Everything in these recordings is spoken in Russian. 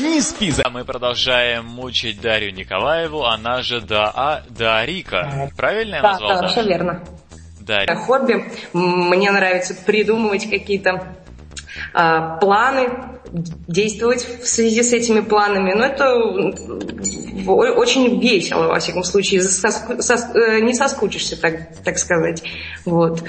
Не спи, за... Мы продолжаем мучить Дарью Николаеву, она же да, а, Дарика. Правильно я Да, назвал? да, все верно. Дарья. Хобби. Мне нравится придумывать какие-то планы, действовать в связи с этими планами. Но это очень весело, во всяком случае. Соску- сос- э, не соскучишься, так, так сказать. Вот.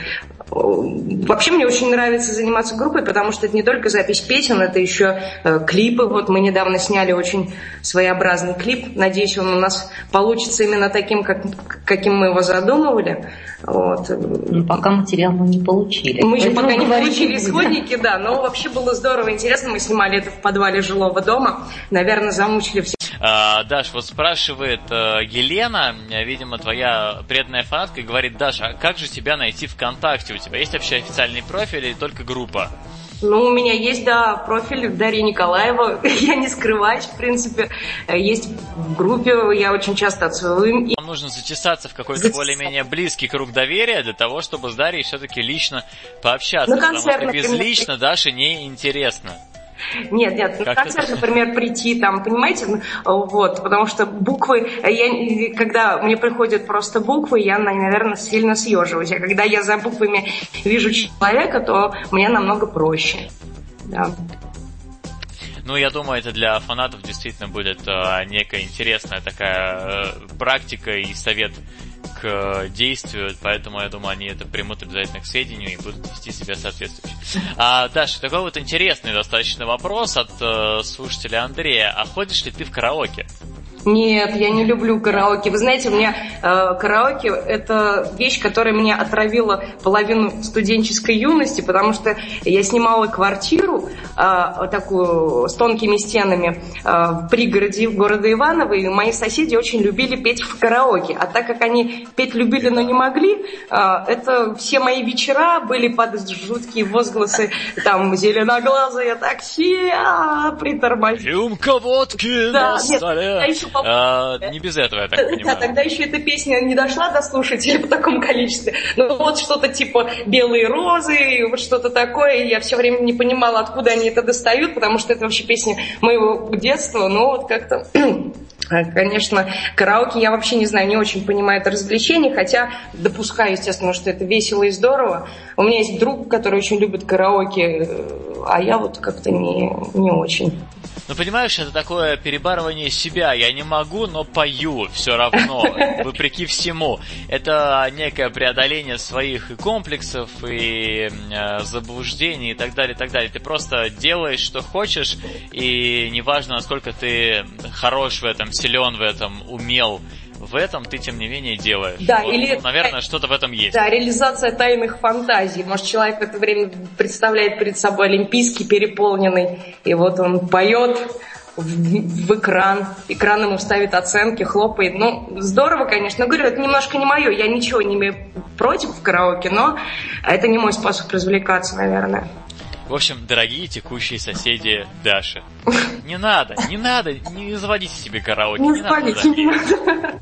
Вообще мне очень нравится заниматься группой, потому что это не только запись песен, это еще э, клипы. Вот мы недавно сняли очень своеобразный клип. Надеюсь, он у нас получится именно таким, как, каким мы его задумывали. Вот. Ну, пока материал мы не получили. Мы еще пока не получили исходники, да, но вообще было здорово, интересно. Мы снимали это в подвале жилого дома. Наверное, замучили все. А, Даш, вот спрашивает э, Елена, видимо, твоя преданная фанатка, говорит, Даша, а как же тебя найти ВКонтакте? У тебя есть вообще официальный профиль или только группа? Ну, у меня есть, да, профиль Дарья Николаева. Я не скрываюсь, в принципе. Есть в группе, я очень часто от своего имени. Вам нужно затесаться в какой-то более-менее близкий круг доверия для того, чтобы с Дарьей все-таки лично пообщаться. Концерт, потому что без лично Даше неинтересно. Нет, нет, на концерт, например, прийти там, понимаете, ну, вот, потому что буквы, я, когда мне приходят просто буквы, я, наверное, сильно съеживаюсь. А когда я за буквами вижу человека, то мне намного проще. Да. Ну, я думаю, это для фанатов действительно будет э, некая интересная такая э, практика и совет к действию, поэтому я думаю, они это примут обязательно к сведению и будут вести себя соответствующе. А, Даша, такой вот интересный достаточно вопрос от э, слушателя Андрея. А ходишь ли ты в караоке? Нет, я не люблю караоке. Вы знаете, у меня э, караоке это вещь, которая меня отравила половину студенческой юности, потому что я снимала квартиру э, такую с тонкими стенами э, в пригороде города Иваново, и мои соседи очень любили петь в караоке. А так как они петь любили, но не могли, э, это все мои вечера были под жуткие возгласы там зеленоглазые такси, а, притормози. Рюмка водки Да, на нет, я еще А, не без этого, я так Да, понимаю. тогда еще эта песня не дошла до слушателей в таком количестве. Ну вот что-то типа «Белые розы», вот что-то такое. Я все время не понимала, откуда они это достают, потому что это вообще песня моего детства. Но вот как-то... Конечно, караоке я вообще не знаю, не очень понимаю это развлечение, хотя допускаю, естественно, что это весело и здорово. У меня есть друг, который очень любит караоке, а я вот как-то не, не очень. Ну, понимаешь, это такое перебарывание себя. Я не могу, но пою все равно, вопреки всему. Это некое преодоление своих и комплексов, и э, заблуждений, и так далее, и так далее. Ты просто делаешь, что хочешь, и неважно, насколько ты хорош в этом, силен в этом, умел в этом, ты, тем не менее, делаешь. Да, Вот, или- ну, наверное, что-то в этом есть. Да, реализация тайных фантазий. Может, человек в это время представляет перед собой олимпийский переполненный, и вот он поет в, в экран, экран ему ставит оценки, хлопает. Ну, здорово, конечно. Говорю, это немножко не мое. Я ничего не имею против в караоке, но это не мой способ развлекаться, наверное. В общем, дорогие текущие соседи Даши, не надо, не надо, не заводите себе караоке, Не не надо.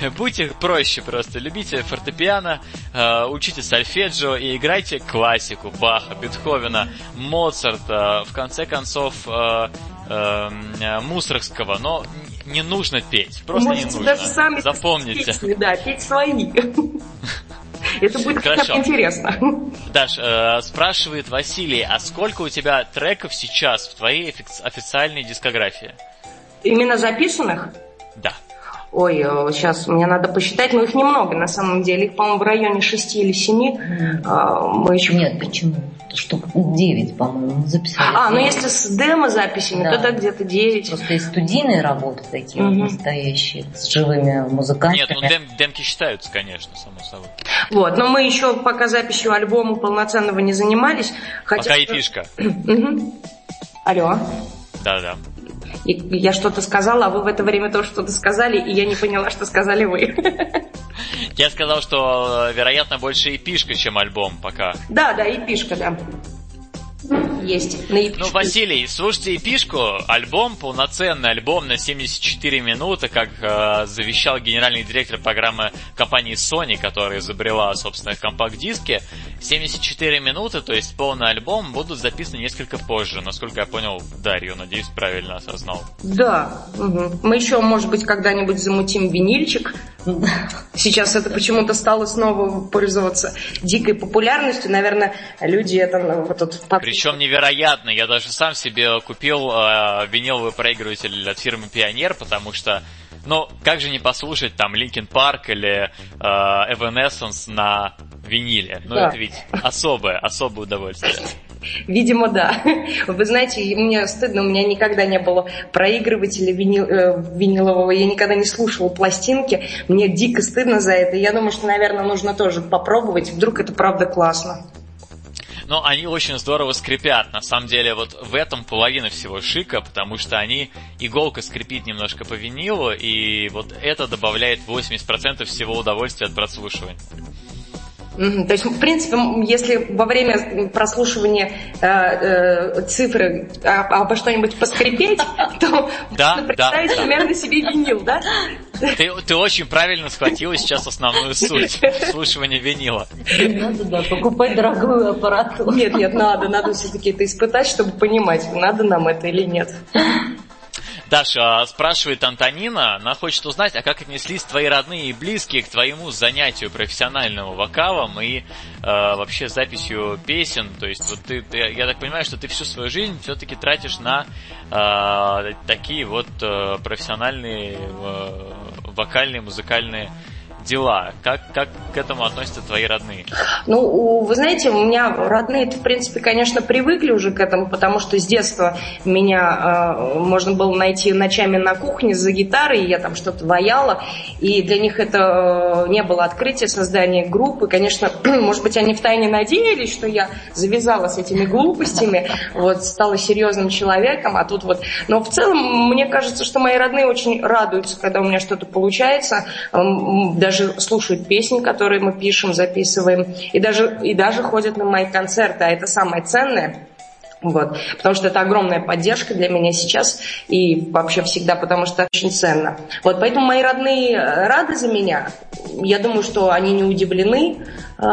Да. Будьте проще просто, любите фортепиано, э, учите сольфеджио и играйте классику Баха, Бетховена, Моцарта, в конце концов э, э, э, Мусоргского, но не нужно петь, просто не Можете нужно. даже сами Запомните. песни, да, петь свои. Это будет Хорошо. интересно. Даш, э, спрашивает Василий, а сколько у тебя треков сейчас в твоей офи- официальной дискографии? Именно записанных? Да. Ой, сейчас мне надо посчитать, но их немного на самом деле. Их, по-моему, в районе шести или семи. А, Мы еще... Нет, почему? Штук 9, по-моему, записали. А, ну если с демо-записями, Да. то да, где-то девять. Просто есть студийные работы такие Мгм. настоящие, с живыми музыкантами. Нет, ну дем- демки считаются, конечно, само собой. Вот, но мы еще пока записью альбома полноценного не занимались. Хотя... Пока и фишка. Алло. Да-да. И я что-то сказала, а вы в это время тоже что-то сказали, и я не поняла, что сказали вы. Я сказал, что, вероятно, больше эпишка, чем альбом пока. Да, да, эпишка, да есть на Ну, Василий, слушайте эпишку, альбом, полноценный альбом на 74 минуты, как э, завещал генеральный директор программы компании Sony, которая изобрела, собственно, компакт-диски. 74 минуты, то есть полный альбом, будут записаны несколько позже, насколько я понял Дарью, надеюсь, правильно осознал. Да, угу. мы еще, может быть, когда-нибудь замутим винильчик. Сейчас это почему-то стало снова пользоваться дикой популярностью. Наверное, люди это ну, вот тут... Причем невероятно. Я даже сам себе купил э, виниловый проигрыватель от фирмы Пионер, потому что ну, как же не послушать там Linkin Park или э, Evanescence на виниле? Ну, да. это ведь особое, особое удовольствие. Видимо, да. Вы знаете, мне стыдно, у меня никогда не было проигрывателя винил, э, винилового, я никогда не слушала пластинки. Мне дико стыдно за это. Я думаю, что, наверное, нужно тоже попробовать. Вдруг это правда классно. Но они очень здорово скрипят. На самом деле, вот в этом половина всего шика, потому что они иголка скрипит немножко по винилу, и вот это добавляет 80% всего удовольствия от прослушивания. То есть, в принципе, если во время прослушивания э, э, цифры а, обо что-нибудь поскрипеть, то да, можно представить да, примерно себе винил, да? Ты, ты очень правильно схватила сейчас основную суть слушания винила. Надо, да, покупать дорогую аппаратуру. Нет, нет, надо, надо все-таки это испытать, чтобы понимать, надо нам это или нет. Даша, спрашивает Антонина, она хочет узнать, а как отнеслись твои родные и близкие к твоему занятию профессиональным вокалом и э, вообще записью песен? То есть, вот ты, ты, я так понимаю, что ты всю свою жизнь все-таки тратишь на э, такие вот э, профессиональные э, вокальные, музыкальные дела? Как, как к этому относятся твои родные? Ну, вы знаете, у меня родные, в принципе, конечно, привыкли уже к этому, потому что с детства меня э, можно было найти ночами на кухне за гитарой, и я там что-то ваяла, и для них это э, не было открытие создания группы. Конечно, может быть, они втайне надеялись, что я завязала с этими глупостями, вот, стала серьезным человеком, а тут вот... Но в целом, мне кажется, что мои родные очень радуются, когда у меня что-то получается, даже даже слушают песни, которые мы пишем, записываем, и даже, и даже ходят на мои концерты, а это самое ценное. Вот. Потому что это огромная поддержка для меня сейчас и вообще всегда, потому что очень ценно. Вот, поэтому мои родные э, рады за меня. Я думаю, что они не удивлены э,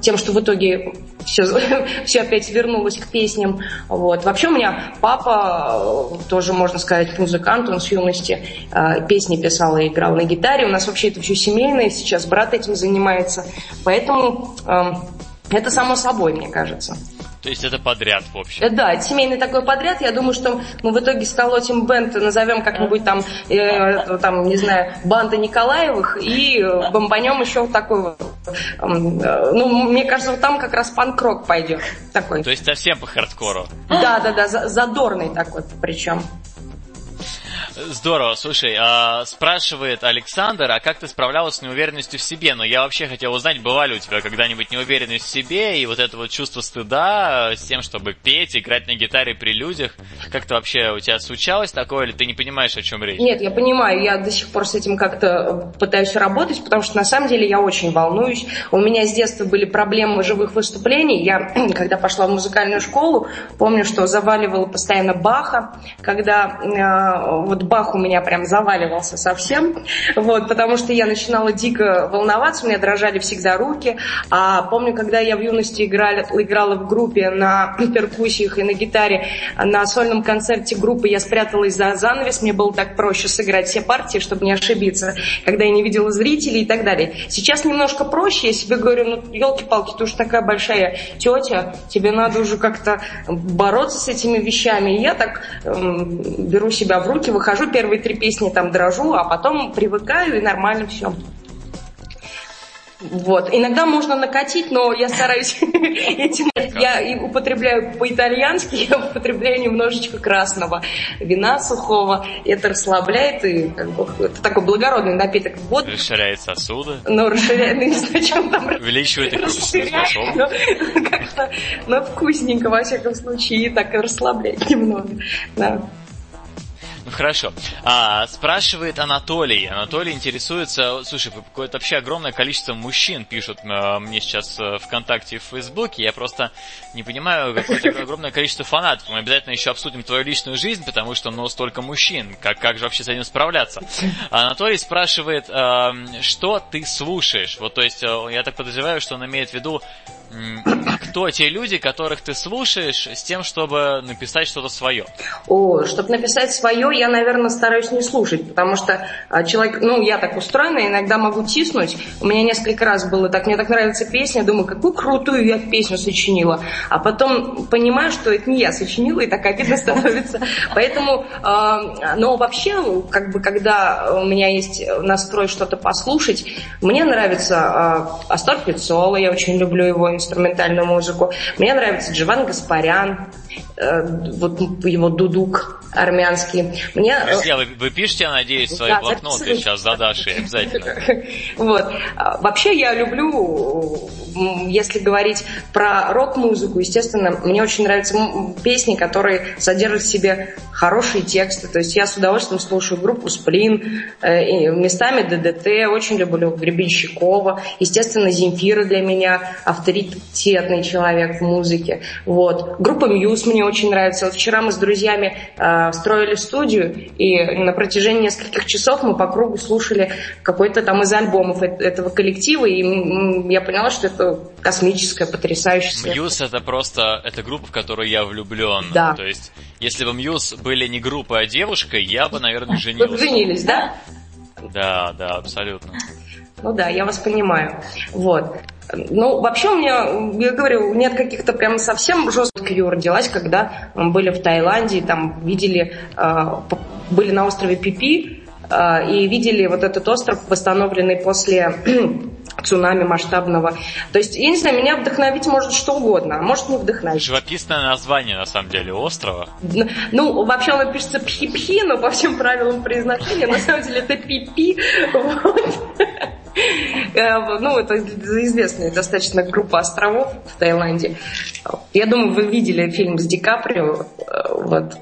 тем, что в итоге все, все опять вернулось к песням. Вот. Вообще у меня папа, э, тоже можно сказать, музыкант, он с юности э, песни писал и играл на гитаре. У нас вообще это все семейное, сейчас брат этим занимается. Поэтому э, это само собой, мне кажется. То есть это подряд, в общем. Э, да, это семейный такой подряд. Я думаю, что мы в итоге сколотим бенд, назовем как-нибудь там, э, там, не знаю, банда Николаевых и бомбанем еще вот такой вот. Э, ну, мне кажется, вот там как раз панк-рок пойдет. Такой. То есть совсем по хардкору. Да, да, да, задорный такой причем. Здорово. Слушай, а, спрашивает Александр, а как ты справлялась с неуверенностью в себе? Но ну, я вообще хотел узнать, была ли у тебя когда-нибудь неуверенность в себе и вот это вот чувство стыда с тем, чтобы петь, играть на гитаре при людях? Как-то вообще у тебя случалось такое, или ты не понимаешь, о чем речь? Нет, я понимаю, я до сих пор с этим как-то пытаюсь работать, потому что на самом деле я очень волнуюсь. У меня с детства были проблемы живых выступлений. Я, когда пошла в музыкальную школу, помню, что заваливала постоянно Баха, когда э, вот Бах у меня прям заваливался совсем, вот, потому что я начинала дико волноваться, у меня дрожали всегда руки. А помню, когда я в юности играли, играла в группе на перкуссиях и на гитаре, на сольном концерте группы я спряталась за занавес, мне было так проще сыграть все партии, чтобы не ошибиться, когда я не видела зрителей и так далее. Сейчас немножко проще, я себе говорю, ну, елки-палки, ты уж такая большая тетя, тебе надо уже как-то бороться с этими вещами. И я так эм, беру себя в руки, выхожу хожу, первые три песни там дрожу, а потом привыкаю и нормально все. Вот. Иногда можно накатить, но я стараюсь этим... Я употребляю по-итальянски, я употребляю немножечко красного вина сухого. Это расслабляет, и как бы, это такой благородный напиток. Вот. Расширяет сосуды. Ну, расширяет, ну, не знаю, чем там... Увеличивает их способность. Как-то, но вкусненько, во всяком случае, и так расслабляет немного. Да. Хорошо. А, спрашивает Анатолий. Анатолий интересуется, слушай, какое-то вообще огромное количество мужчин пишут э, мне сейчас э, ВКонтакте и в Фейсбуке. Я просто не понимаю, какое-то огромное количество фанатов. Мы обязательно еще обсудим твою личную жизнь, потому что, ну, столько мужчин. Как, как же вообще с этим справляться? Анатолий спрашивает, э, что ты слушаешь? Вот, то есть, э, я так подозреваю, что он имеет в виду, кто те люди, которых ты слушаешь, с тем, чтобы написать что-то свое? О, чтобы написать свое, я, наверное, стараюсь не слушать, потому что а, человек, ну, я так устроена, иногда могу тиснуть. У меня несколько раз было так, мне так нравится песня, думаю, какую крутую я песню сочинила. А потом понимаю, что это не я сочинила, и так обидно становится. Поэтому, а, но вообще, как бы, когда у меня есть настрой что-то послушать, мне нравится а, Астор Пиццола, я очень люблю его инструментальную музыку. Мне нравится Джован Гаспарян, э, вот его дудук армянский. Мне... Э, Друзья, вы, вы пишете, я надеюсь, свои да, блокноты записывай. сейчас задашь обязательно. Вот. А, вообще я люблю, если говорить про рок-музыку, естественно, мне очень нравятся песни, которые содержат в себе хорошие тексты. То есть я с удовольствием слушаю группу Сплин, э, местами ДДТ, очень люблю Гребенщикова. Естественно, Земфира для меня авторитетный человек в музыке. Вот. Группа Мьюз мне очень нравится. Вот вчера мы с друзьями э, строили студию, и на протяжении нескольких часов мы по кругу слушали какой-то там из альбомов этого коллектива, и я поняла, что это космическое, потрясающее. Мьюз это просто, это группа, в которую я влюблен. Да. То есть, если бы Мьюз были не группой, а девушкой, я бы, наверное, женился. Вы женились, да? Да, да, абсолютно. Ну да, я вас понимаю. Вот. Ну, вообще у меня, я говорю, нет каких-то прям совсем жестких. Я родилась, когда были в Таиланде, там видели, а, были на острове Пипи, а, и видели вот этот остров, восстановленный после цунами масштабного. То есть, я не знаю, меня вдохновить может что угодно, а может не вдохновить. Живописное название, на самом деле, острова. Ну, вообще оно пишется пхи-пхи, но по всем правилам произношения, на самом деле это пипи. Вот. Э, ну, это известная достаточно группа островов в Таиланде. Я думаю, вы видели фильм с Ди Каприо, э, вот,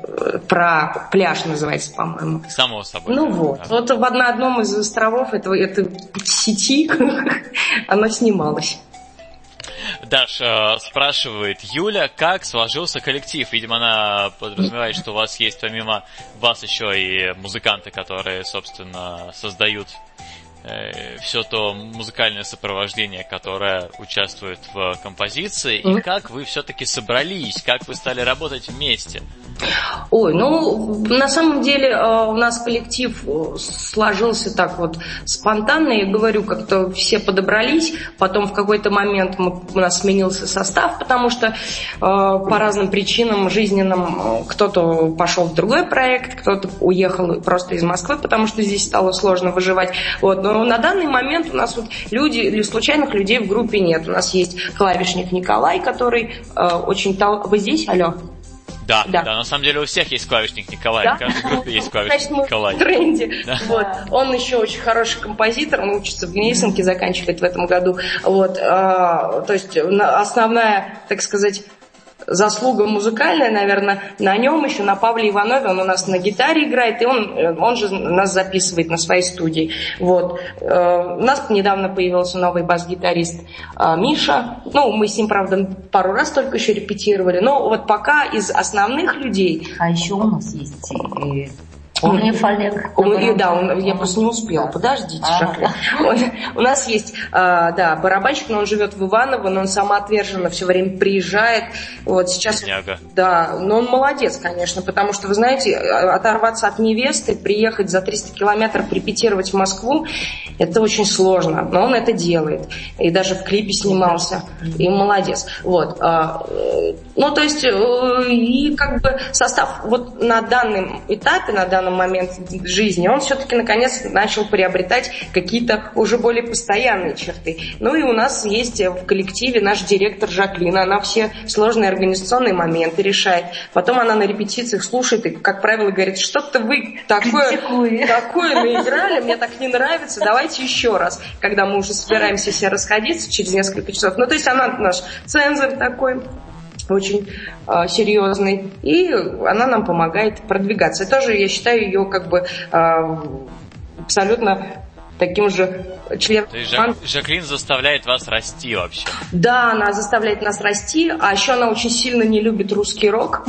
про пляж называется, по-моему. Само собой. Ну вот. Да. Вот в одном из островов этого, этой сети оно снималось. Даша спрашивает Юля, как сложился коллектив? Видимо, она подразумевает, что у вас есть помимо вас еще и музыканты, которые, собственно, создают Э, все то музыкальное сопровождение, которое участвует в композиции, mm-hmm. и как вы все-таки собрались, как вы стали работать вместе? Ой, ну, на самом деле э, у нас коллектив э, сложился так вот спонтанно, я говорю, как-то все подобрались, потом в какой-то момент мы, у нас сменился состав, потому что по разным причинам жизненным кто-то пошел в другой проект, кто-то уехал просто из Москвы, потому что здесь стало сложно выживать. Вот, но на данный момент у нас вот люди или случайных людей в группе нет. У нас есть клавишник Николай, который э, очень тал... Вы здесь? Алло? Да, да, да, на самом деле у всех есть клавишник Николай, да? в каждой группе есть клавишник Значит, Николай. В тренде. Да. Вот. Он еще очень хороший композитор, он учится в Гнесинке, заканчивает в этом году. Вот. А, то есть основная, так сказать, заслуга музыкальная, наверное, на нем еще, на Павле Иванове, он у нас на гитаре играет, и он, э, он же нас записывает на своей студии. Вот. Э, у нас недавно появился новый бас-гитарист э, Миша, ну, мы с ним, правда, пару раз только еще репетировали, но вот пока из основных людей... А еще у нас есть Умнев Олег. Он, да, он, я просто не успела. Подождите, а, он, У нас есть, а, да, барабанщик, но он живет в Иваново, но он самоотверженно все время приезжает. Вот сейчас... Бедняга. Да, но он молодец, конечно, потому что, вы знаете, оторваться от невесты, приехать за 300 километров, репетировать в Москву, это очень сложно, но он это делает. И даже в клипе снимался. И молодец. Вот. А, э, ну, то есть, э, и как бы состав вот на данном этапе, на данном момент жизни, он все-таки наконец начал приобретать какие-то уже более постоянные черты. Ну и у нас есть в коллективе наш директор Жаклина, она все сложные организационные моменты решает. Потом она на репетициях слушает и, как правило, говорит, что-то вы такое, такое наиграли, мне так не нравится, давайте еще раз, когда мы уже собираемся все расходиться через несколько часов. Ну, то есть она наш цензор такой, очень э, серьезный, и она нам помогает продвигаться. И тоже я считаю ее как бы э, абсолютно таким же членом То есть Жак, Жаклин заставляет вас расти вообще. Да, она заставляет нас расти, а еще она очень сильно не любит русский рок.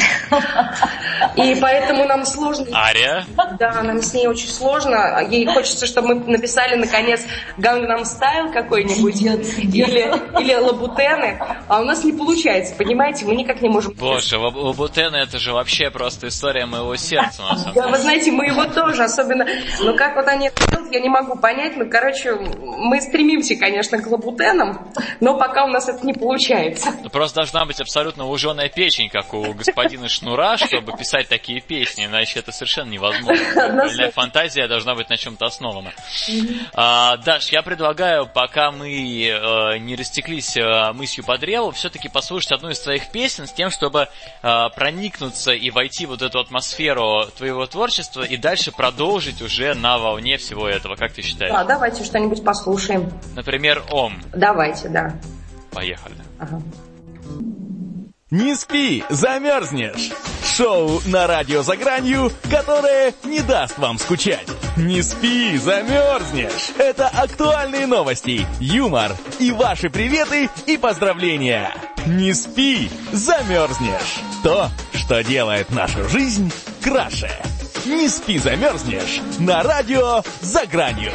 И поэтому нам сложно... Ария? Да, нам с ней очень сложно. Ей хочется, чтобы мы написали, наконец, Gangnam Style какой-нибудь или, или Лабутены, а у нас не получается, понимаете? Мы никак не можем... Боже, Лабутены это же вообще просто история моего сердца, на самом деле. Да, вы знаете, мы его тоже, особенно... Но как вот они делают, я не могу понять. Ну, короче, мы стремимся, конечно, к лабутенам, но пока у нас это не получается. Ну, просто должна быть абсолютно уженая печень, как у господина Шнура, чтобы писать такие песни, иначе это совершенно невозможно. Для фантазия должна быть на чем-то основана. А, Даш, я предлагаю, пока мы э, не растеклись э, мыслью по древу, все-таки послушать одну из твоих песен с тем, чтобы э, проникнуться и войти в вот эту атмосферу твоего творчества и дальше продолжить уже на волне всего этого. Как ты считаешь? Да, давайте что-нибудь послушаем. Например, Ом. Давайте, да. Поехали. Ага. Не спи, замерзнешь. Шоу на радио за гранью, которое не даст вам скучать. Не спи, замерзнешь. Это актуальные новости, юмор и ваши приветы и поздравления. Не спи, замерзнешь. То, что делает нашу жизнь краше. Не спи, замерзнешь. На радио за гранью.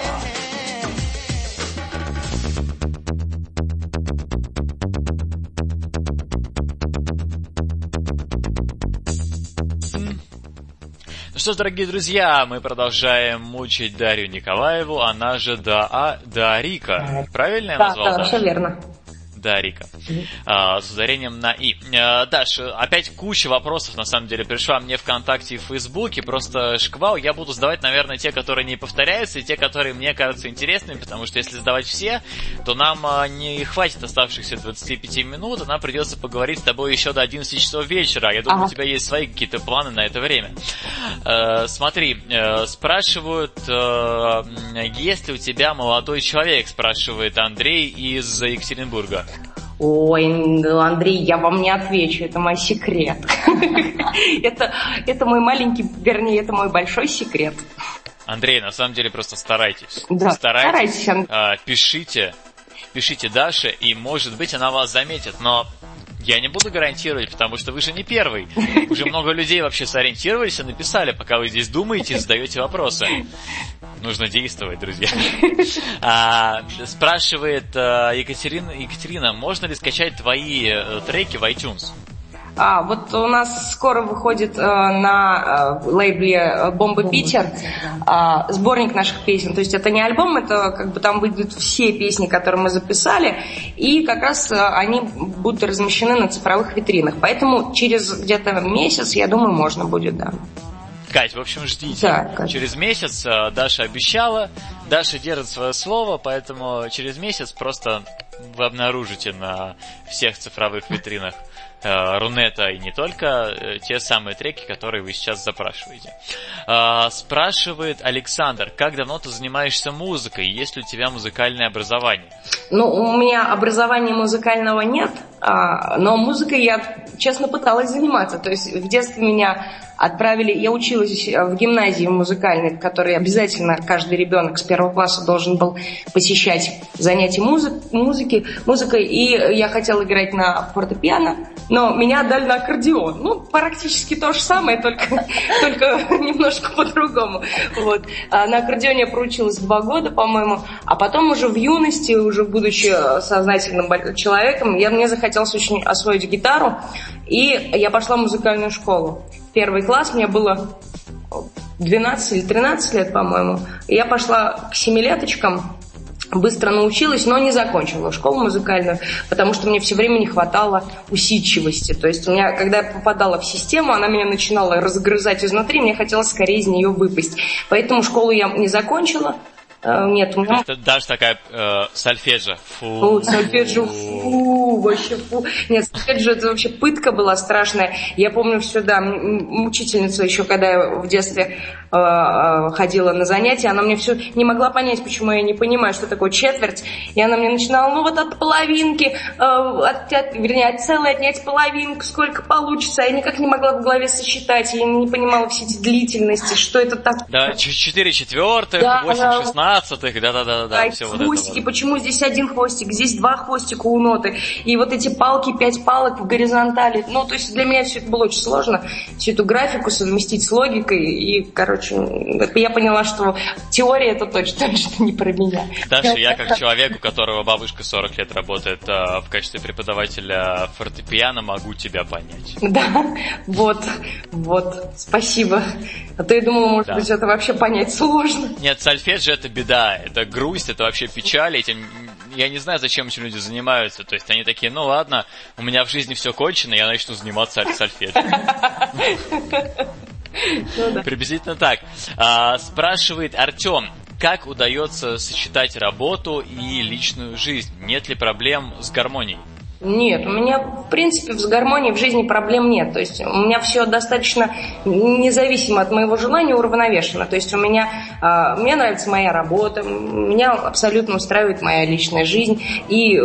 что ж, дорогие друзья, мы продолжаем мучить Дарью Николаеву, она же да, а, Дарика. Правильно я да, назвал? Да, все верно. Да, Рика. А, с ударением на «и». А, Даш, опять куча вопросов, на самом деле, пришла мне ВКонтакте и в Фейсбуке. Просто шквал. Я буду задавать, наверное, те, которые не повторяются, и те, которые мне кажутся интересными, потому что если задавать все, то нам а, не хватит оставшихся 25 минут, а нам придется поговорить с тобой еще до 11 часов вечера. Я думаю, ага. у тебя есть свои какие-то планы на это время. А, смотри, а, спрашивают, а, есть ли у тебя молодой человек, спрашивает Андрей из Екатеринбурга. Ой, Андрей, я вам не отвечу, это мой секрет. это, это мой маленький, вернее, это мой большой секрет. Андрей, на самом деле просто старайтесь. Да, старайтесь. старайтесь. А, пишите, пишите Даше, и может быть она вас заметит, но я не буду гарантировать, потому что вы же не первый. Уже много людей вообще сориентировались и написали, пока вы здесь думаете и задаете вопросы. Нужно действовать, друзья. А, спрашивает а, Екатерина, Екатерина, можно ли скачать твои э, треки в iTunes? А, вот у нас скоро выходит э, на э, лейбле э, «Бомба Питер» э, сборник наших песен. То есть это не альбом, это как бы там выйдут все песни, которые мы записали, и как раз э, они будут размещены на цифровых витринах. Поэтому через где-то месяц, я думаю, можно будет, да. Кать, в общем, ждите. Да, через месяц э, Даша обещала, Даша держит свое слово, поэтому через месяц просто вы обнаружите на всех цифровых витринах Рунета и не только, э, те самые треки, которые вы сейчас запрашиваете. Э, спрашивает Александр, как давно ты занимаешься музыкой, есть ли у тебя музыкальное образование? Ну, у меня образования музыкального нет, а, но музыкой я, честно, пыталась заниматься. То есть в детстве меня отправили, я училась в гимназии музыкальной, которой обязательно каждый ребенок с первого класса должен был посещать занятия музык, музыки, музыкой, и я хотела играть на фортепиано, но меня отдали на аккордеон. Ну, практически то же самое, только, только немножко по-другому. Вот. А на аккордеоне я проучилась два года, по-моему, а потом уже в юности, уже будучи сознательным человеком, я, мне захотелось очень освоить гитару, и я пошла в музыкальную школу первый класс, мне было 12 или 13 лет, по-моему. Я пошла к семилеточкам, быстро научилась, но не закончила школу музыкальную, потому что мне все время не хватало усидчивости. То есть у меня, когда я попадала в систему, она меня начинала разгрызать изнутри, мне хотелось скорее из нее выпасть. Поэтому школу я не закончила, Э, нет, у меня... Даже такая э, сольфеджа. Фу. Фу, сольфеджа, фу, вообще фу. Нет, сальфеджа это вообще пытка была страшная. Я помню все, да, мучительница еще, когда я в детстве э, э, ходила на занятия, она мне все не могла понять, почему я не понимаю, что такое четверть. И она мне начинала, ну вот от половинки, от, от, вернее, от целой отнять половинку, сколько получится. А я никак не могла в голове сосчитать, я не понимала все эти длительности, что это так. Да, четыре четвертых, восемь, шестнадцать. 16-х, да-да-да. да. Хвостики, вот почему здесь один хвостик, здесь два хвостика у ноты, и вот эти палки, пять палок в горизонтали. Ну, то есть для меня все это было очень сложно, всю эту графику совместить с логикой, и, короче, я поняла, что теория это точно, точно не про меня. Даша, я как человек, у которого бабушка 40 лет работает а, в качестве преподавателя фортепиано, могу тебя понять. Да, вот, вот, спасибо. А то я думала, может да. быть, это вообще понять сложно. Нет, сольфеджио это беда, это грусть, это вообще печаль, этим я не знаю, зачем эти люди занимаются. То есть они такие, ну ладно, у меня в жизни все кончено, я начну заниматься сольфеджио. Ну Приблизительно так. А, спрашивает Артем, как удается сочетать работу и личную жизнь? Нет ли проблем с гармонией? Нет, у меня, в принципе, с гармонией в жизни проблем нет. То есть у меня все достаточно независимо от моего желания уравновешено. То есть у меня, э, мне нравится моя работа, меня абсолютно устраивает моя личная жизнь. И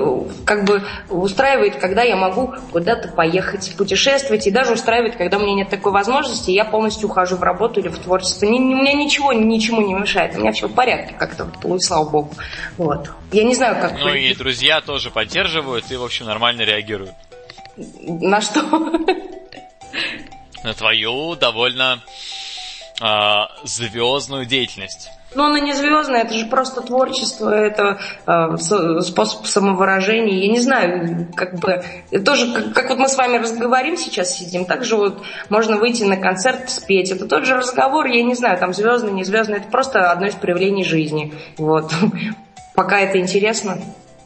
как бы устраивает, когда я могу куда-то поехать, путешествовать. И даже устраивает, когда у меня нет такой возможности, я полностью ухожу в работу или в творчество. Ни, у меня ничего ничему не мешает. У меня все в порядке как-то, слава богу. Вот. Я не знаю, как... Ну и друзья тоже поддерживают, и, в общем, нормально нормально реагируют. На что? На твою довольно а, звездную деятельность. Ну, она не звездная, это же просто творчество, это э, способ самовыражения. Я не знаю, как бы тоже, как, как вот мы с вами разговорим сейчас сидим, так же вот можно выйти на концерт, спеть. Это тот же разговор, я не знаю, там звездный, не звездный, это просто одно из проявлений жизни. Вот. Пока это интересно.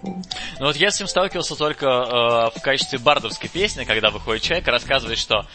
Ну вот я с ним сталкивался только э, в качестве бардовской песни, когда выходит человек и рассказывает, что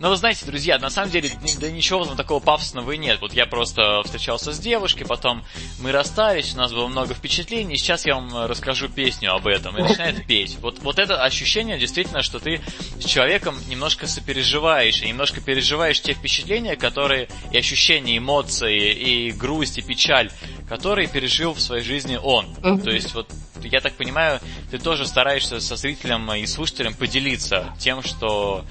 ну, вы знаете, друзья, на самом деле, да ничего там такого пафосного и нет. Вот я просто встречался с девушкой, потом мы расстались, у нас было много впечатлений, сейчас я вам расскажу песню об этом. И начинает петь. Вот, вот это ощущение действительно, что ты с человеком немножко сопереживаешь, и немножко переживаешь те впечатления, которые, и ощущения, эмоции, и грусть, и печаль, которые пережил в своей жизни он. То есть вот я так понимаю, ты тоже стараешься со зрителем и слушателем поделиться тем, что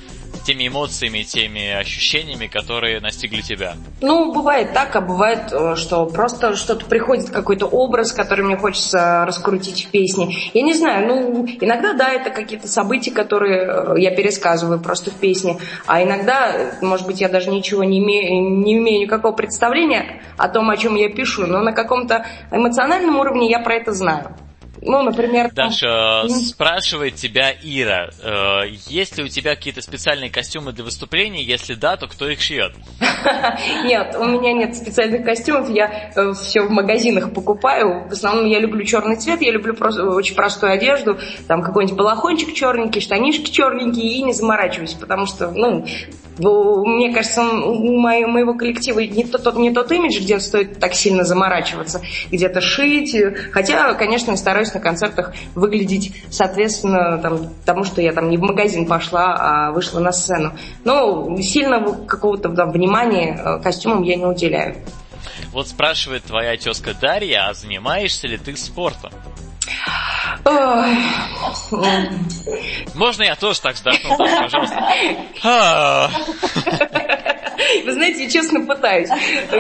теми эмоциями, теми ощущениями, которые настигли тебя? Ну, бывает так, а бывает, э, что просто что-то приходит, какой-то образ, который мне хочется раскрутить в песне. Я не знаю, ну, иногда, да, это какие-то события, которые э, я пересказываю просто в песне, а иногда, может быть, я даже ничего не имею, не имею никакого представления о том, о чем я пишу, но на каком-то эмоциональном уровне я про это знаю. Ну, например... Даша, там... спрашивает тебя Ира, э, есть ли у тебя какие-то специальные костюмы для выступлений? Если да, то кто их шьет? Нет, у меня нет специальных костюмов, я э, все в магазинах покупаю. В основном я люблю черный цвет, я люблю просто очень простую одежду, там какой-нибудь балахончик черненький, штанишки черненькие и не заморачиваюсь, потому что, ну, мне кажется, у моего коллектива не тот, не тот имидж, где стоит так сильно заморачиваться, где-то шить. Хотя, конечно, стараюсь на концертах выглядеть соответственно там, тому, что я там не в магазин пошла, а вышла на сцену. Но сильно какого-то там, внимания э, костюмам я не уделяю. Вот спрашивает твоя тезка Дарья, а занимаешься ли ты спортом? Можно я тоже так вздохну, пожалуйста? Вы знаете, я честно пытаюсь.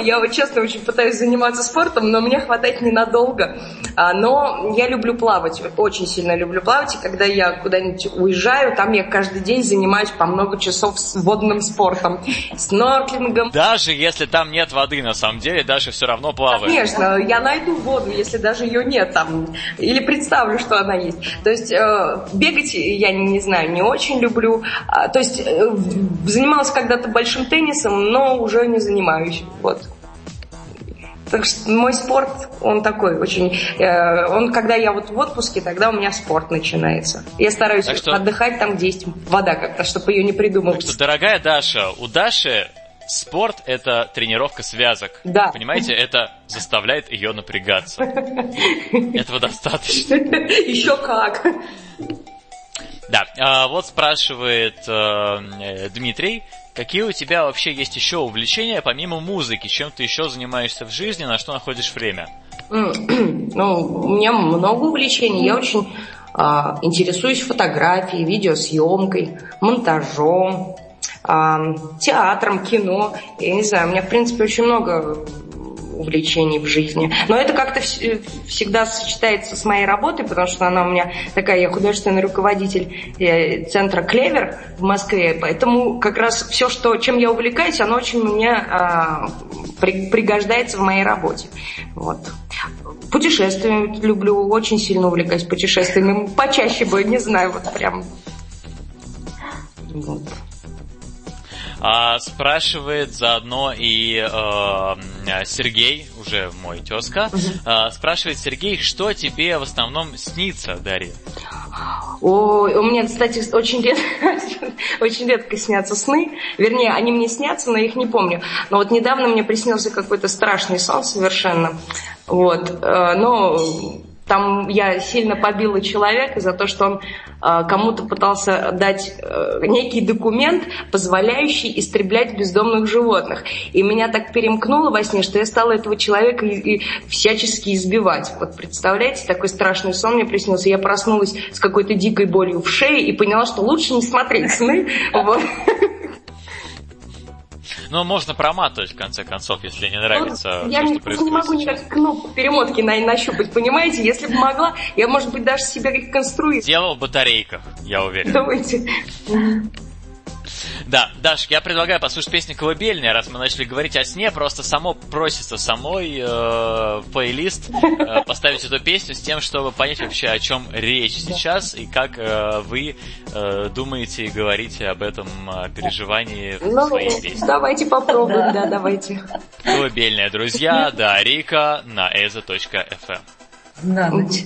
Я вот честно очень пытаюсь заниматься спортом, но мне хватает ненадолго. А, но я люблю плавать, очень сильно люблю плавать. И когда я куда-нибудь уезжаю, там я каждый день занимаюсь по много часов с водным спортом, снорклингом. Даже если там нет воды, на самом деле, даже все равно плаваю. Конечно, я найду воду, если даже ее нет там. Или представлю, что она есть. То есть э, бегать я не знаю, не очень люблю. А, то есть э, занималась когда-то большим теннисом, но уже не занимаюсь. Вот. Так что мой спорт, он такой очень... Э, он, когда я вот в отпуске, тогда у меня спорт начинается. Я стараюсь что... отдыхать там, где есть вода как-то, чтобы ее не придумывать. Так что, дорогая Даша, у Даши спорт – это тренировка связок. Да. Понимаете, это заставляет ее напрягаться. Этого достаточно. Еще как. Да, а вот спрашивает э, Дмитрий, какие у тебя вообще есть еще увлечения помимо музыки? Чем ты еще занимаешься в жизни, на что находишь время? Ну, у меня много увлечений. Я очень а, интересуюсь фотографией, видеосъемкой, монтажом, театром, кино. Я не знаю, у меня, в принципе, очень много увлечений в жизни. Но это как-то всегда сочетается с моей работой, потому что она у меня такая, я художественный руководитель э, центра Клевер в Москве, поэтому как раз все, что, чем я увлекаюсь, оно очень мне а, при, пригождается в моей работе. Вот. Путешествия люблю, очень сильно увлекаюсь путешествиями. Почаще бы, не знаю, вот прям... Вот. А, спрашивает заодно и э, Сергей, уже мой тезка, э, спрашивает Сергей, что тебе в основном снится, Дарья? Ой, у меня, кстати, очень редко, очень редко снятся сны. Вернее, они мне снятся, но я их не помню. Но вот недавно мне приснился какой-то страшный сон совершенно. Вот. Э, но там я сильно побила человека за то, что он э, кому-то пытался дать э, некий документ, позволяющий истреблять бездомных животных. И меня так перемкнуло во сне, что я стала этого человека и, и всячески избивать. Вот представляете, такой страшный сон мне приснился. Я проснулась с какой-то дикой болью в шее и поняла, что лучше не смотреть сны. Но можно проматывать, в конце концов, если не нравится. Ну, я не, что не могу никак кнопку перемотки на, нащупать, понимаете? Если бы могла, я, может быть, даже себя реконструировала. Дело в батарейках, я уверен. Давайте. Да, Даш, я предлагаю послушать песню «Колыбельная», раз мы начали говорить о сне, просто само просится самой э, плейлист э, поставить эту песню с тем, чтобы понять вообще, о чем речь сейчас и как э, вы э, думаете и говорите об этом э, переживании в ну, своей песне. Давайте попробуем, да, давайте. «Колыбельная», друзья, да, Рика на eza.fm. На ночь.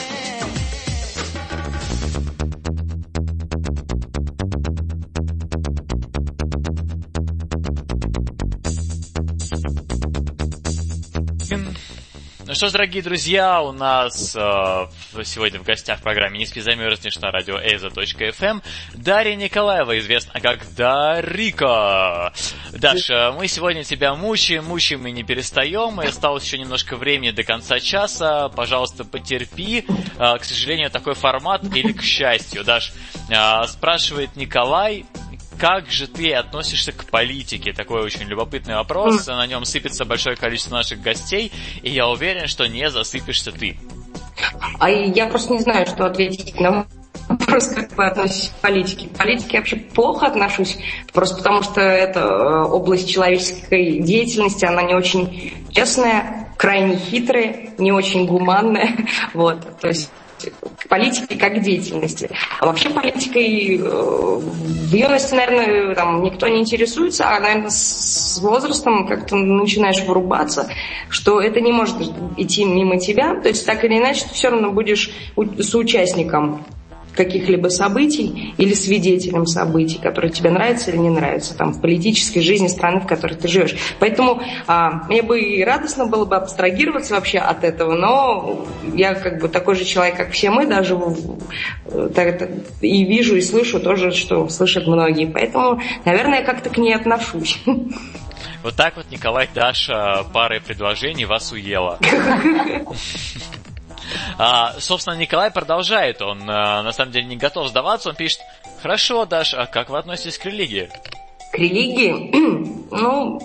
Ну что ж, дорогие друзья, у нас э, сегодня в гостях в программе «Не спи, замерзнешь» на радио Эйза.фм Дарья Николаева, известна как Дарика. Даша, мы сегодня тебя мучаем, мучаем и не перестаем, и осталось еще немножко времени до конца часа, пожалуйста, потерпи. Э, к сожалению, такой формат или к счастью. Даш, э, спрашивает Николай, как же ты относишься к политике? Такой очень любопытный вопрос. На нем сыпется большое количество наших гостей, и я уверен, что не засыпешься ты. А я просто не знаю, что ответить на вопрос, как вы относитесь к политике. К политике я вообще плохо отношусь, просто потому что это э, область человеческой деятельности, она не очень честная, крайне хитрая, не очень гуманная. Вот, то есть к политике как к деятельности. А вообще политикой э, в юности, наверное, там никто не интересуется, а, наверное, с возрастом как-то начинаешь вырубаться, что это не может идти мимо тебя. То есть так или иначе ты все равно будешь соучастником каких-либо событий или свидетелем событий, которые тебе нравятся или не нравятся, там, в политической жизни страны, в которой ты живешь. Поэтому а, мне бы и радостно было бы абстрагироваться вообще от этого, но я как бы такой же человек, как все мы, даже так, и вижу, и слышу тоже, что слышат многие. Поэтому, наверное, я как-то к ней отношусь. Вот так вот, Николай, Даша парой предложений вас уела. А, собственно, Николай продолжает. Он а, на самом деле не готов сдаваться. Он пишет, хорошо, Даш, а как вы относитесь к религии? К религии? ну,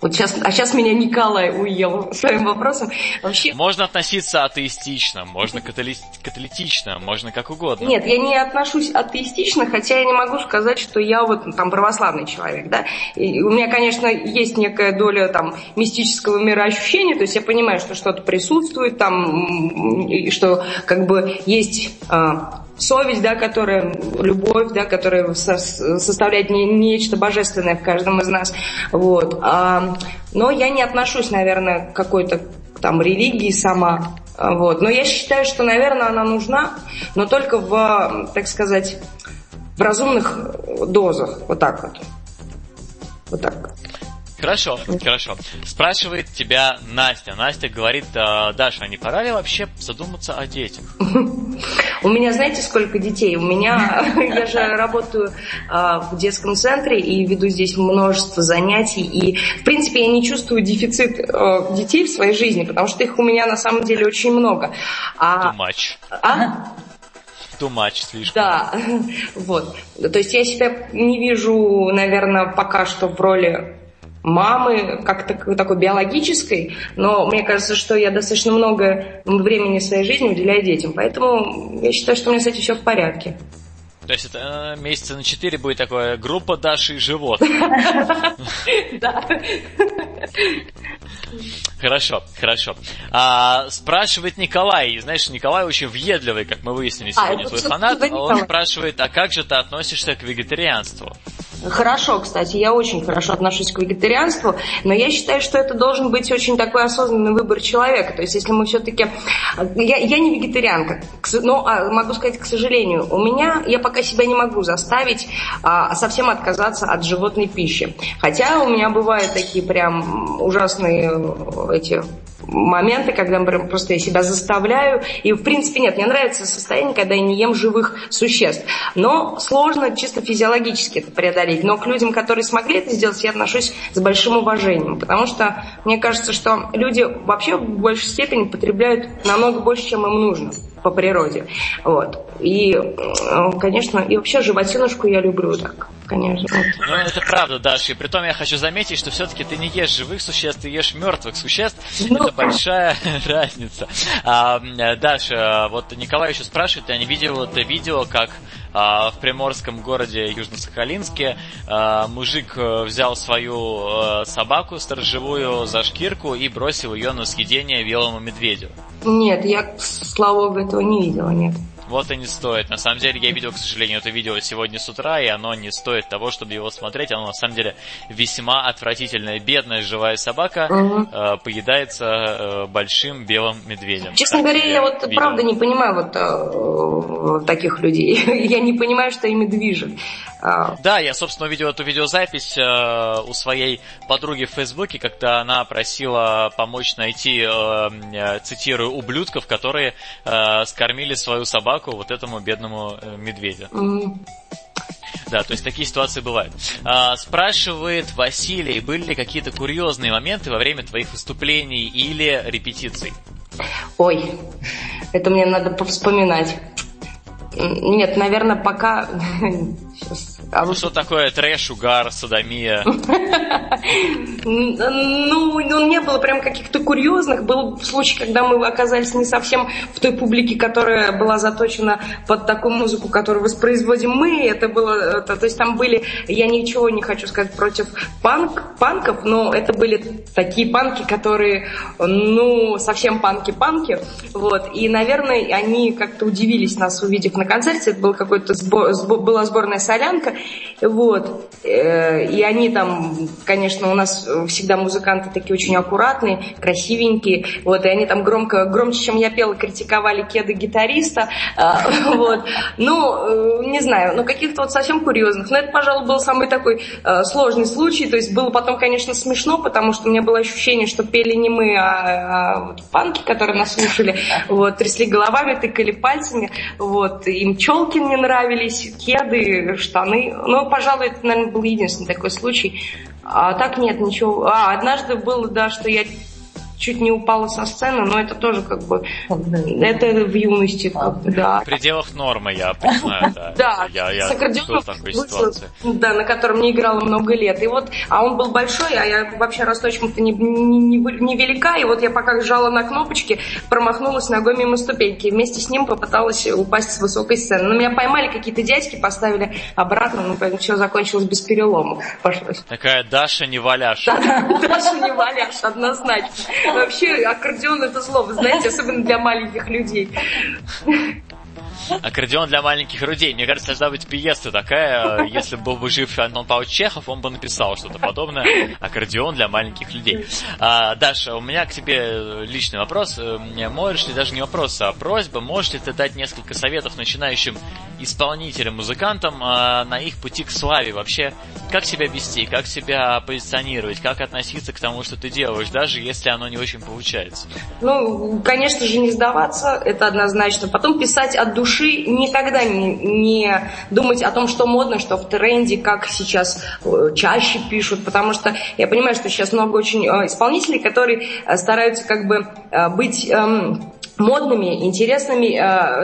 вот сейчас, а сейчас меня Николай уел своим вопросом. Вообще... Можно относиться атеистично, можно католи... католитично, можно как угодно. Нет, я не отношусь атеистично, хотя я не могу сказать, что я вот там православный человек, да. И у меня, конечно, есть некая доля там мистического мироощущения, то есть я понимаю, что что-то присутствует там, и что как бы есть... А, совесть, да, которая, любовь, да, которая со- составляет не, нечто божественное в каждом из нас. Вот. А, но я не отношусь, наверное, к какой-то там религии сама. Вот. Но я считаю, что, наверное, она нужна, но только в, так сказать, в разумных дозах. Вот так вот. Вот так. Хорошо, хорошо. Спрашивает тебя Настя. Настя говорит, «А, Даша, а не пора ли вообще задуматься о детях? У меня, знаете, сколько детей? У меня, я же работаю а, в детском центре и веду здесь множество занятий. И, в принципе, я не чувствую дефицит а, детей в своей жизни, потому что их у меня на самом деле очень много. А, Too much. а? Too much слишком. Да, вот. То есть я себя не вижу, наверное, пока что в роли мамы, как так- такой биологической, но мне кажется, что я достаточно много времени своей жизни уделяю детям, поэтому я считаю, что у меня с этим все в порядке. То есть это э, месяца на 4 будет такая группа Даши и живот. Да. Хорошо, хорошо. А, спрашивает Николай. Знаешь, Николай очень въедливый, как мы выяснили А, сегодня, это твой фанат. за Он спрашивает, а как же ты относишься к вегетарианству? Хорошо, кстати, я очень хорошо отношусь к вегетарианству, но я считаю, что это должен быть очень такой осознанный выбор человека. То есть, если мы все-таки... Я, я не вегетарианка, но а, могу сказать, к сожалению, у меня, я пока себя не могу заставить а, совсем отказаться от животной пищи. Хотя у меня бывают такие прям ужасные э, эти моменты, когда просто я себя заставляю. И, в принципе, нет, мне нравится состояние, когда я не ем живых существ. Но сложно чисто физиологически это преодолеть. Но к людям, которые смогли это сделать, я отношусь с большим уважением. Потому что мне кажется, что люди вообще в большей степени потребляют намного больше, чем им нужно по природе. Вот. И, э, конечно, и вообще животинушку я люблю так, конечно. Вот. Ну, это правда, Даша. И при том я хочу заметить, что все-таки ты не ешь живых существ, ты ешь мертвых существ. Ну. Это большая разница. А, э, Даша, вот Николай еще спрашивает, я не видел это видео, как в приморском городе Южно-Сахалинске а, мужик э, взял свою э, собаку сторожевую за шкирку и бросил ее на съедение белому медведю. Нет, я, слава богу, этого не видела, нет. Вот и не стоит. На самом деле, я видел, к сожалению, это видео сегодня с утра, и оно не стоит того, чтобы его смотреть. Оно, на самом деле, весьма отвратительное. Бедная живая собака Мгм. э, поедается э, большим белым медведем. Честно Так, говоря, я вот видел. правда не понимаю вот э, таких людей. Я не понимаю, что ими движет. А, Да, я, собственно, увидел эту видеозапись э, у своей подруги в Фейсбуке, когда она просила помочь найти, э, э, цитирую, ублюдков, которые э, скормили свою собаку вот этому бедному э, медведю. Да, то есть такие ситуации бывают. А, спрашивает Василий, были ли какие-то курьезные моменты во время твоих выступлений или репетиций? Ой, это мне надо повспоминать. Нет, наверное, пока... Сейчас. А Ну, вот что такое трэш, угар, садомия? Ну, ну, не было прям каких-то курьезных. Был случай, когда мы оказались не совсем в той публике, которая была заточена под такую музыку, которую воспроизводим мы. Это было, то есть там были, я ничего не хочу сказать против панк, панков, но это были такие панки, которые, ну, совсем панки-панки. Вот. И, наверное, они как-то удивились нас, увидев на концерте. Это был какой-то была сборная солянка. Вот. Э, И они там, конечно, у нас всегда музыканты такие очень аккуратные, красивенькие. Вот. И они там громко, громче, чем я пела, критиковали кеды гитариста. А, Вот. Ну, э, не знаю, но каких-то вот совсем курьезных. Но это, пожалуй, был самый такой э, сложный случай. То есть было потом, конечно, смешно, потому что у меня было ощущение, что пели не мы, а, а вот панки, которые нас слушали. Вот. Трясли головами, тыкали пальцами. Вот. Им челки не нравились, кеды, штаны. Ну, пожалуй, это, наверное, был единственный такой случай. А так нет, ничего. А, однажды было, да, что я чуть не упала со сцены, но это тоже как бы... Это в юности, как бы, да. В пределах нормы, я понимаю, да. Да, Я, я с аккордеоном да, на котором не играла много лет. И вот, а он был большой, а я вообще росточком-то не, не, не, не велика, и вот я пока жала на кнопочки, промахнулась ногой мимо ступеньки, и вместе с ним попыталась упасть с высокой сцены. Но меня поймали какие-то дядьки, поставили обратно, ну, поэтому все закончилось без переломов. Пошлось. Такая Даша не валяш. Даже не валяш, однозначно. Вообще, аккордеон это зло, вы знаете, особенно для маленьких людей. Аккордеон для маленьких людей. Мне кажется, должна быть пьеса такая. Если был бы жив Антон Павлович Чехов, он бы написал что-то подобное. Аккордеон для маленьких людей. А, Даша, у меня к тебе личный вопрос. Можешь ли, даже не вопрос, а просьба, можешь ли ты дать несколько советов начинающим исполнителям, музыкантам а, на их пути к славе? Вообще, как себя вести, как себя позиционировать, как относиться к тому, что ты делаешь, даже если оно не очень получается? Ну, конечно же, не сдаваться, это однозначно. Потом писать от души, никогда не, не думать о том, что модно, что в тренде, как сейчас э, чаще пишут, потому что я понимаю, что сейчас много очень э, исполнителей, которые э, стараются как бы быть эм, модными, интересными.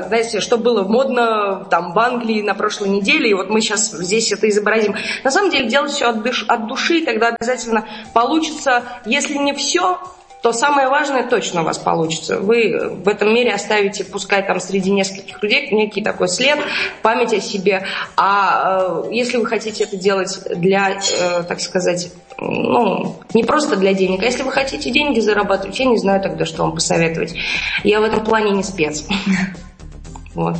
Знаете, что было модно там в Англии на прошлой неделе, и вот мы сейчас здесь это изобразим. На самом деле делать все от, от души, тогда обязательно получится, если не все, то самое важное точно у вас получится. Вы в этом мире оставите, пускай там среди нескольких людей, некий такой след, память о себе. А э, если вы хотите это делать для, э, так сказать, ну, не просто для денег, а если вы хотите деньги зарабатывать, я не знаю тогда, что вам посоветовать. Я в этом плане не спец. Вот.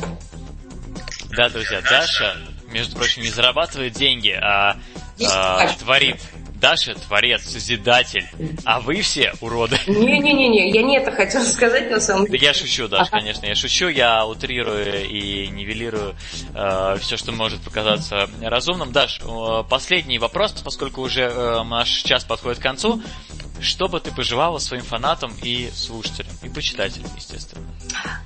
Да, друзья, Даша, между прочим, не зарабатывает деньги, а, а творит Даша творец, созидатель, а вы все уроды. Не-не-не, я не это хотела сказать на самом деле. Да я шучу, Даша, конечно, я шучу, я утрирую и нивелирую э, все, что может показаться разумным. Даш, э, последний вопрос, поскольку уже э, наш час подходит к концу. Что бы ты пожелала своим фанатам и слушателям, и почитателям, естественно?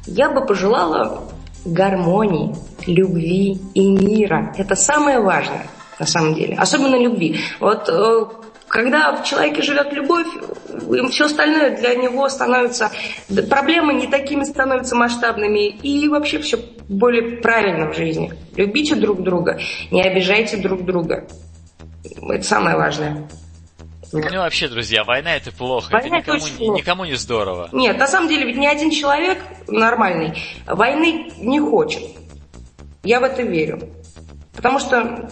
Я бы пожелала гармонии, любви и мира. Это самое важное на самом деле. Особенно любви. Вот э, когда в человеке живет любовь, все остальное для него становится... Проблемы не такими становятся масштабными. И вообще все более правильно в жизни. Любите друг друга, не обижайте друг друга. Это самое важное. Ну вообще, друзья, война это плохо. Война это никому, это никому не здорово. Нет, на самом деле ведь ни один человек нормальный войны не хочет. Я в это верю. Потому что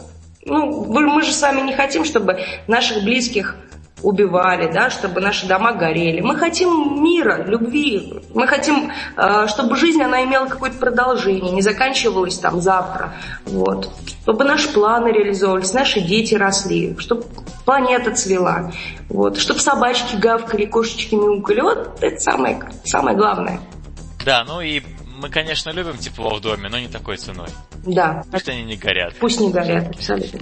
ну, мы же сами не хотим, чтобы наших близких убивали, да, чтобы наши дома горели. Мы хотим мира, любви. Мы хотим, э, чтобы жизнь, она имела какое-то продолжение, не заканчивалась там завтра. Вот. Чтобы наши планы реализовывались, наши дети росли, чтобы планета цвела. Вот. Чтобы собачки гавкали, кошечки мяукали. Вот это самое, самое главное. Да, ну и мы, конечно, любим тепло в доме, но не такой ценой. Да. Пусть они не горят. Пусть не горят, абсолютно.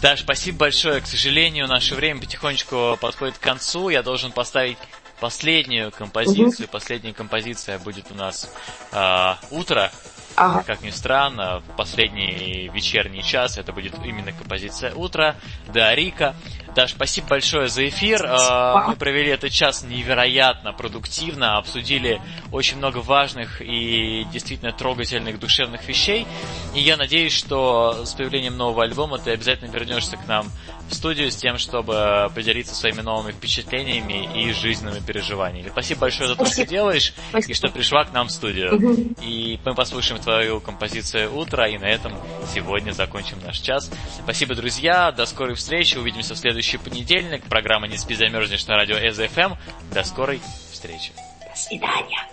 Даш, спасибо большое. К сожалению, наше время потихонечку подходит к концу. Я должен поставить последнюю композицию. Угу. Последняя композиция будет у нас э, утро. Ага. Как ни странно, в последний вечерний час это будет именно композиция утро. Да, Рика. Даш, спасибо большое за эфир. Спасибо. Мы провели этот час невероятно продуктивно, обсудили очень много важных и действительно трогательных душевных вещей. И я надеюсь, что с появлением нового альбома ты обязательно вернешься к нам в студию с тем, чтобы поделиться своими новыми впечатлениями и жизненными переживаниями. Спасибо большое за то, что ты делаешь, Спасибо. и что пришла к нам в студию. Угу. И мы послушаем твою композицию «Утро», и на этом сегодня закончим наш час. Спасибо, друзья, до скорой встречи, увидимся в следующий понедельник. Программа «Не спи, замерзнешь» на радио СФМ. До скорой встречи. До свидания.